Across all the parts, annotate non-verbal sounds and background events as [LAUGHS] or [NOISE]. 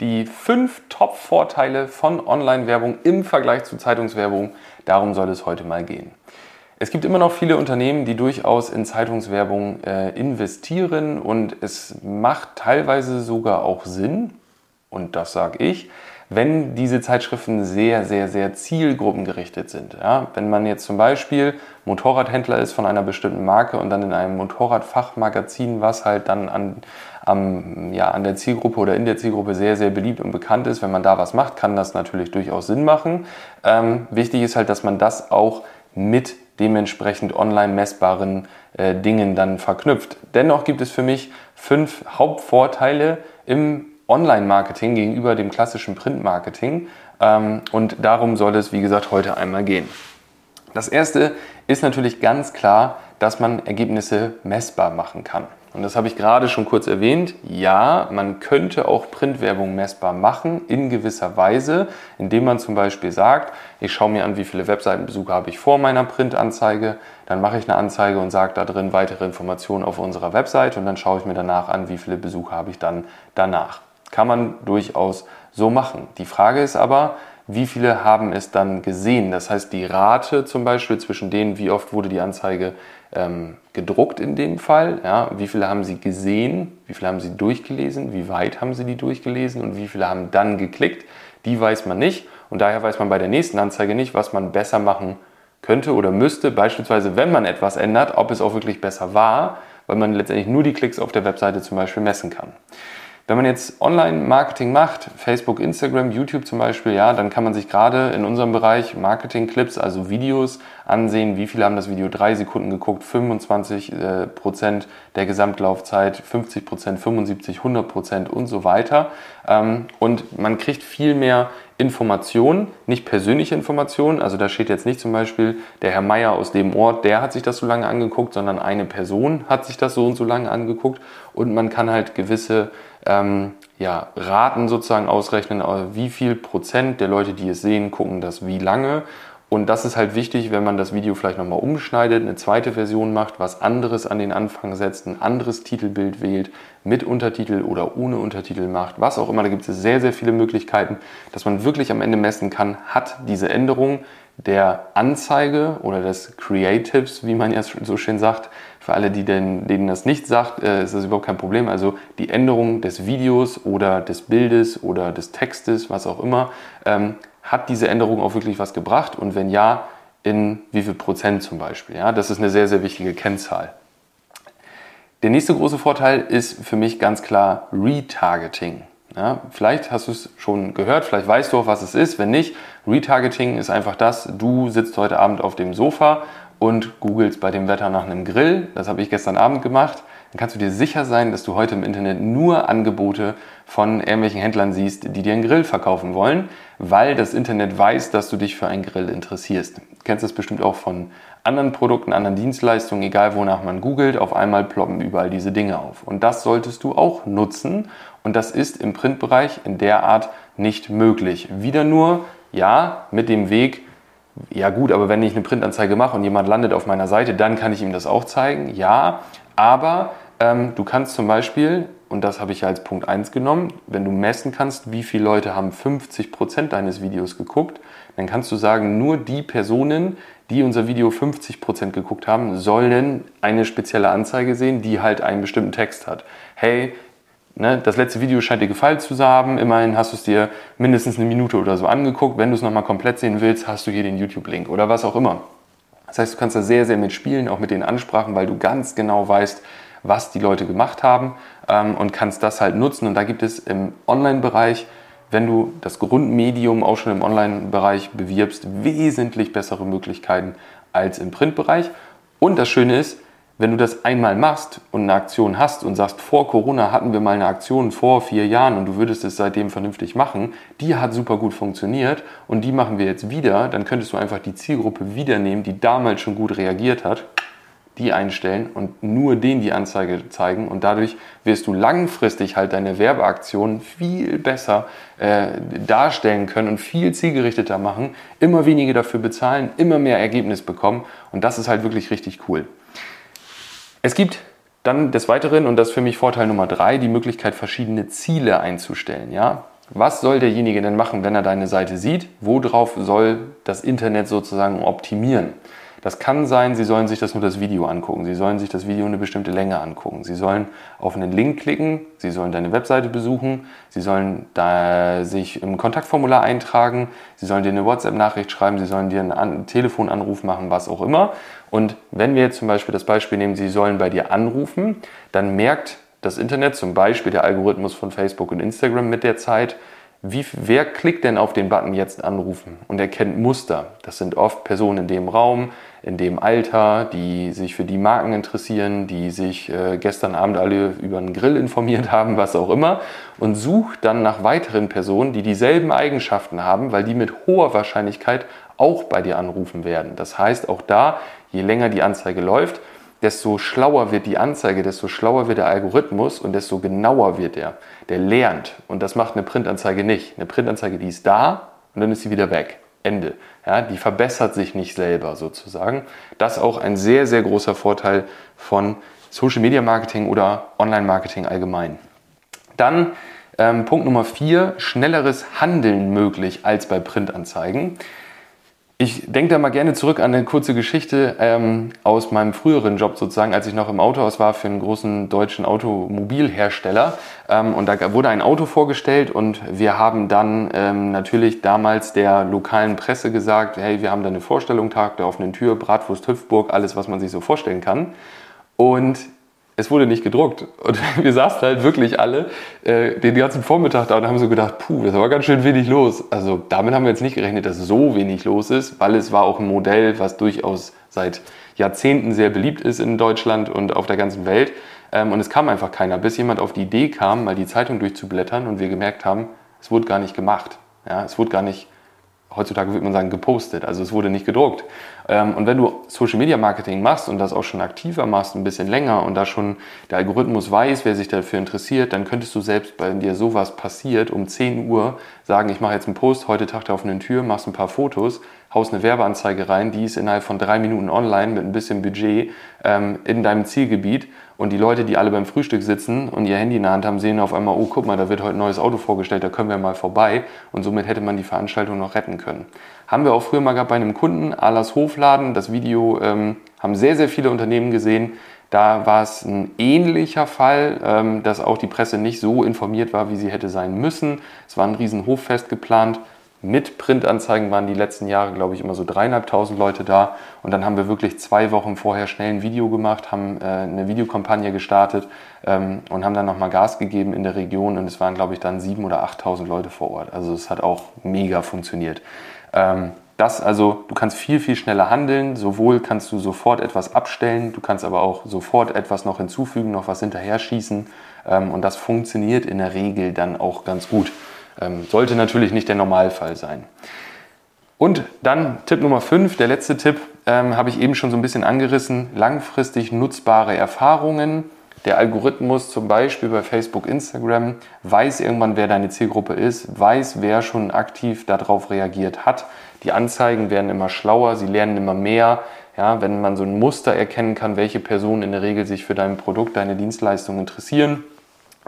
Die fünf Top-Vorteile von Online-Werbung im Vergleich zu Zeitungswerbung, darum soll es heute mal gehen. Es gibt immer noch viele Unternehmen, die durchaus in Zeitungswerbung äh, investieren und es macht teilweise sogar auch Sinn, und das sage ich, wenn diese Zeitschriften sehr, sehr, sehr zielgruppengerichtet sind. Ja, wenn man jetzt zum Beispiel Motorradhändler ist von einer bestimmten Marke und dann in einem Motorradfachmagazin, was halt dann an, am, ja, an der Zielgruppe oder in der Zielgruppe sehr, sehr beliebt und bekannt ist, wenn man da was macht, kann das natürlich durchaus Sinn machen. Ähm, wichtig ist halt, dass man das auch mit dementsprechend online messbaren äh, Dingen dann verknüpft. Dennoch gibt es für mich fünf Hauptvorteile im Online-Marketing gegenüber dem klassischen Print-Marketing. Ähm, und darum soll es, wie gesagt, heute einmal gehen. Das erste ist natürlich ganz klar, dass man Ergebnisse messbar machen kann. Und das habe ich gerade schon kurz erwähnt. Ja, man könnte auch Printwerbung messbar machen in gewisser Weise, indem man zum Beispiel sagt, ich schaue mir an, wie viele Webseitenbesucher habe ich vor meiner Printanzeige, dann mache ich eine Anzeige und sage da drin weitere Informationen auf unserer Webseite und dann schaue ich mir danach an, wie viele Besucher habe ich dann danach. Kann man durchaus so machen. Die Frage ist aber, wie viele haben es dann gesehen? Das heißt, die Rate zum Beispiel zwischen denen, wie oft wurde die Anzeige ähm, gedruckt in dem Fall, ja, wie viele haben sie gesehen, wie viele haben sie durchgelesen, wie weit haben sie die durchgelesen und wie viele haben dann geklickt, die weiß man nicht. Und daher weiß man bei der nächsten Anzeige nicht, was man besser machen könnte oder müsste, beispielsweise wenn man etwas ändert, ob es auch wirklich besser war, weil man letztendlich nur die Klicks auf der Webseite zum Beispiel messen kann. Wenn man jetzt Online-Marketing macht, Facebook, Instagram, YouTube zum Beispiel, ja, dann kann man sich gerade in unserem Bereich Marketing-Clips, also Videos, ansehen, wie viele haben das Video drei Sekunden geguckt, 25 äh, Prozent der Gesamtlaufzeit, 50 Prozent, 75, 100 Prozent und so weiter. Ähm, und man kriegt viel mehr Informationen, nicht persönliche Informationen. Also da steht jetzt nicht zum Beispiel der Herr Meier aus dem Ort, der hat sich das so lange angeguckt, sondern eine Person hat sich das so und so lange angeguckt. Und man kann halt gewisse ähm, ja, Raten sozusagen ausrechnen, wie viel Prozent der Leute, die es sehen, gucken das wie lange. Und das ist halt wichtig, wenn man das Video vielleicht nochmal umschneidet, eine zweite Version macht, was anderes an den Anfang setzt, ein anderes Titelbild wählt, mit Untertitel oder ohne Untertitel macht, was auch immer. Da gibt es sehr, sehr viele Möglichkeiten, dass man wirklich am Ende messen kann, hat diese Änderung der Anzeige oder des Creatives, wie man ja so schön sagt, für alle, die denn, denen das nicht sagt, äh, ist das überhaupt kein Problem. Also die Änderung des Videos oder des Bildes oder des Textes, was auch immer, ähm, hat diese Änderung auch wirklich was gebracht und wenn ja, in wie viel Prozent zum Beispiel. Ja, das ist eine sehr, sehr wichtige Kennzahl. Der nächste große Vorteil ist für mich ganz klar Retargeting. Ja, vielleicht hast du es schon gehört, vielleicht weißt du auch, was es ist. Wenn nicht, Retargeting ist einfach das, du sitzt heute Abend auf dem Sofa und googelst bei dem Wetter nach einem Grill. Das habe ich gestern Abend gemacht dann kannst du dir sicher sein, dass du heute im Internet nur Angebote von irgendwelchen Händlern siehst, die dir einen Grill verkaufen wollen, weil das Internet weiß, dass du dich für einen Grill interessierst. Du kennst das bestimmt auch von anderen Produkten, anderen Dienstleistungen, egal wonach man googelt, auf einmal ploppen überall diese Dinge auf. Und das solltest du auch nutzen und das ist im Printbereich in der Art nicht möglich. Wieder nur, ja, mit dem Weg, ja gut, aber wenn ich eine Printanzeige mache und jemand landet auf meiner Seite, dann kann ich ihm das auch zeigen. Ja, aber ähm, du kannst zum Beispiel, und das habe ich ja als Punkt 1 genommen, wenn du messen kannst, wie viele Leute haben 50% deines Videos geguckt, dann kannst du sagen, nur die Personen, die unser Video 50% geguckt haben, sollen eine spezielle Anzeige sehen, die halt einen bestimmten Text hat. Hey, ne, das letzte Video scheint dir gefallen zu haben, immerhin hast du es dir mindestens eine Minute oder so angeguckt. Wenn du es nochmal komplett sehen willst, hast du hier den YouTube-Link oder was auch immer. Das heißt, du kannst da sehr, sehr mitspielen, auch mit den Ansprachen, weil du ganz genau weißt, was die Leute gemacht haben ähm, und kannst das halt nutzen. Und da gibt es im Online-Bereich, wenn du das Grundmedium auch schon im Online-Bereich bewirbst, wesentlich bessere Möglichkeiten als im Printbereich. Und das Schöne ist, wenn du das einmal machst und eine Aktion hast und sagst, vor Corona hatten wir mal eine Aktion vor vier Jahren und du würdest es seitdem vernünftig machen, die hat super gut funktioniert und die machen wir jetzt wieder, dann könntest du einfach die Zielgruppe wieder nehmen, die damals schon gut reagiert hat, die einstellen und nur denen die Anzeige zeigen und dadurch wirst du langfristig halt deine Werbeaktionen viel besser äh, darstellen können und viel zielgerichteter machen, immer weniger dafür bezahlen, immer mehr Ergebnis bekommen und das ist halt wirklich richtig cool. Es gibt dann des Weiteren, und das ist für mich Vorteil Nummer drei, die Möglichkeit, verschiedene Ziele einzustellen. Ja? Was soll derjenige denn machen, wenn er deine Seite sieht? Worauf soll das Internet sozusagen optimieren? Das kann sein, Sie sollen sich das nur das Video angucken. Sie sollen sich das Video eine bestimmte Länge angucken. Sie sollen auf einen Link klicken. Sie sollen deine Webseite besuchen. Sie sollen da sich im Kontaktformular eintragen. Sie sollen dir eine WhatsApp-Nachricht schreiben. Sie sollen dir einen Telefonanruf machen, was auch immer. Und wenn wir jetzt zum Beispiel das Beispiel nehmen, Sie sollen bei dir anrufen, dann merkt das Internet, zum Beispiel der Algorithmus von Facebook und Instagram mit der Zeit, wie, wer klickt denn auf den Button jetzt anrufen und erkennt Muster? Das sind oft Personen in dem Raum, in dem Alter, die sich für die Marken interessieren, die sich äh, gestern Abend alle über einen Grill informiert haben, was auch immer, und sucht dann nach weiteren Personen, die dieselben Eigenschaften haben, weil die mit hoher Wahrscheinlichkeit auch bei dir anrufen werden. Das heißt, auch da, je länger die Anzeige läuft, desto schlauer wird die Anzeige, desto schlauer wird der Algorithmus und desto genauer wird er. Der lernt. Und das macht eine Printanzeige nicht. Eine Printanzeige, die ist da und dann ist sie wieder weg. Ende. Ja, die verbessert sich nicht selber sozusagen. Das ist auch ein sehr, sehr großer Vorteil von Social Media Marketing oder Online Marketing allgemein. Dann ähm, Punkt Nummer vier, schnelleres Handeln möglich als bei Printanzeigen. Ich denke da mal gerne zurück an eine kurze Geschichte ähm, aus meinem früheren Job sozusagen, als ich noch im Autohaus war für einen großen deutschen Automobilhersteller. Ähm, und da wurde ein Auto vorgestellt und wir haben dann ähm, natürlich damals der lokalen Presse gesagt, hey, wir haben da eine Vorstellung, Tag der offenen Tür, Bratwurst Hüpfburg, alles, was man sich so vorstellen kann. Und es wurde nicht gedruckt. Und [LAUGHS] wir saßen halt wirklich alle äh, den ganzen Vormittag da und haben so gedacht, puh, das war ganz schön wenig los. Also damit haben wir jetzt nicht gerechnet, dass so wenig los ist, weil es war auch ein Modell, was durchaus seit Jahrzehnten sehr beliebt ist in Deutschland und auf der ganzen Welt. Ähm, und es kam einfach keiner, bis jemand auf die Idee kam, mal die Zeitung durchzublättern und wir gemerkt haben, es wurde gar nicht gemacht. Ja, es wurde gar nicht heutzutage würde man sagen, gepostet. Also es wurde nicht gedruckt. Ähm, und wenn du Social Media Marketing machst und das auch schon aktiver machst, ein bisschen länger und da schon der Algorithmus weiß, wer sich dafür interessiert, dann könntest du selbst, wenn dir sowas passiert, um 10 Uhr sagen, ich mache jetzt einen Post, heute Tag der offenen Tür, machst ein paar Fotos, haust eine Werbeanzeige rein, die ist innerhalb von drei Minuten online mit ein bisschen Budget ähm, in deinem Zielgebiet und die Leute, die alle beim Frühstück sitzen und ihr Handy in der Hand haben, sehen auf einmal, oh, guck mal, da wird heute ein neues Auto vorgestellt, da können wir mal vorbei. Und somit hätte man die Veranstaltung noch retten können. Haben wir auch früher mal gehabt bei einem Kunden, Alas Hofladen. Das Video ähm, haben sehr, sehr viele Unternehmen gesehen. Da war es ein ähnlicher Fall, ähm, dass auch die Presse nicht so informiert war, wie sie hätte sein müssen. Es war ein riesen Hoffest geplant. Mit Printanzeigen waren die letzten Jahre, glaube ich, immer so dreieinhalbtausend Leute da. Und dann haben wir wirklich zwei Wochen vorher schnell ein Video gemacht, haben äh, eine Videokampagne gestartet ähm, und haben dann nochmal Gas gegeben in der Region. Und es waren, glaube ich, dann sieben oder achttausend Leute vor Ort. Also es hat auch mega funktioniert. Ähm, das also, du kannst viel, viel schneller handeln. Sowohl kannst du sofort etwas abstellen, du kannst aber auch sofort etwas noch hinzufügen, noch was hinterher schießen. Ähm, und das funktioniert in der Regel dann auch ganz gut. Ähm, sollte natürlich nicht der Normalfall sein. Und dann Tipp Nummer 5, der letzte Tipp, ähm, habe ich eben schon so ein bisschen angerissen, langfristig nutzbare Erfahrungen. Der Algorithmus zum Beispiel bei Facebook, Instagram weiß irgendwann, wer deine Zielgruppe ist, weiß, wer schon aktiv darauf reagiert hat. Die Anzeigen werden immer schlauer, sie lernen immer mehr. Ja, wenn man so ein Muster erkennen kann, welche Personen in der Regel sich für dein Produkt, deine Dienstleistung interessieren,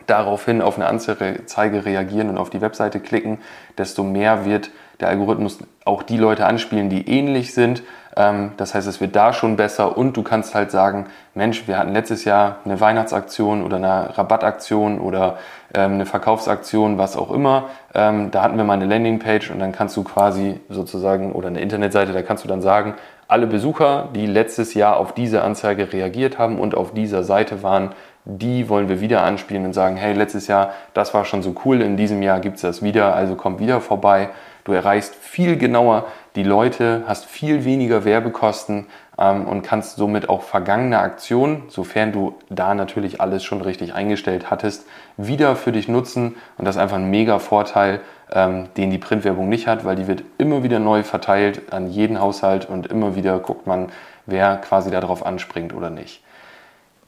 daraufhin auf eine Anzeige reagieren und auf die Webseite klicken, desto mehr wird der Algorithmus auch die Leute anspielen, die ähnlich sind. Ähm, das heißt, es wird da schon besser und du kannst halt sagen, Mensch, wir hatten letztes Jahr eine Weihnachtsaktion oder eine Rabattaktion oder ähm, eine Verkaufsaktion, was auch immer. Ähm, da hatten wir mal eine Landingpage und dann kannst du quasi sozusagen oder eine Internetseite, da kannst du dann sagen, alle Besucher, die letztes Jahr auf diese Anzeige reagiert haben und auf dieser Seite waren, die wollen wir wieder anspielen und sagen, hey, letztes Jahr, das war schon so cool, in diesem Jahr gibt es das wieder, also komm wieder vorbei. Du erreichst viel genauer die Leute, hast viel weniger Werbekosten ähm, und kannst somit auch vergangene Aktionen, sofern du da natürlich alles schon richtig eingestellt hattest, wieder für dich nutzen. Und das ist einfach ein mega Vorteil, ähm, den die Printwerbung nicht hat, weil die wird immer wieder neu verteilt an jeden Haushalt und immer wieder guckt man, wer quasi darauf anspringt oder nicht.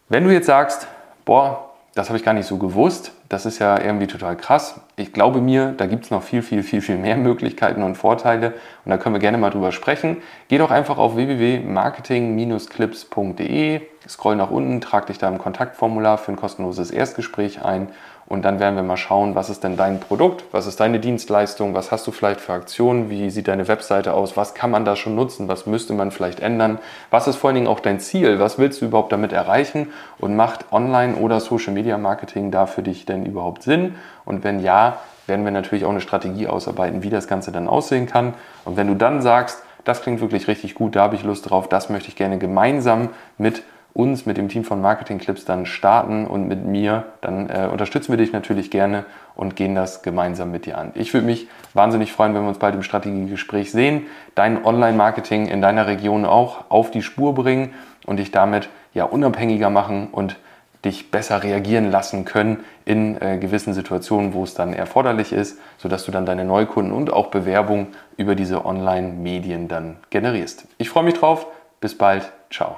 Wenn du jetzt sagst, boah, das habe ich gar nicht so gewusst. Das ist ja irgendwie total krass. Ich glaube mir, da gibt es noch viel, viel, viel, viel mehr Möglichkeiten und Vorteile. Und da können wir gerne mal drüber sprechen. Geh doch einfach auf www.marketing-clips.de, scroll nach unten, trag dich da im Kontaktformular für ein kostenloses Erstgespräch ein und dann werden wir mal schauen, was ist denn dein Produkt, was ist deine Dienstleistung, was hast du vielleicht für Aktionen, wie sieht deine Webseite aus, was kann man da schon nutzen, was müsste man vielleicht ändern, was ist vor allen Dingen auch dein Ziel, was willst du überhaupt damit erreichen? Und macht Online- oder Social-Media-Marketing da für dich denn überhaupt Sinn? Und wenn ja, werden wir natürlich auch eine Strategie ausarbeiten, wie das Ganze dann aussehen kann. Und wenn du dann sagst, das klingt wirklich richtig gut, da habe ich Lust drauf, das möchte ich gerne gemeinsam mit uns, mit dem Team von Marketing Clips dann starten und mit mir, dann äh, unterstützen wir dich natürlich gerne und gehen das gemeinsam mit dir an. Ich würde mich wahnsinnig freuen, wenn wir uns bald im Strategiegespräch sehen, dein Online-Marketing in deiner Region auch auf die Spur bringen und dich damit ja unabhängiger machen und dich besser reagieren lassen können in äh, gewissen Situationen, wo es dann erforderlich ist, sodass du dann deine Neukunden und auch Bewerbung über diese Online-Medien dann generierst. Ich freue mich drauf. Bis bald. Ciao.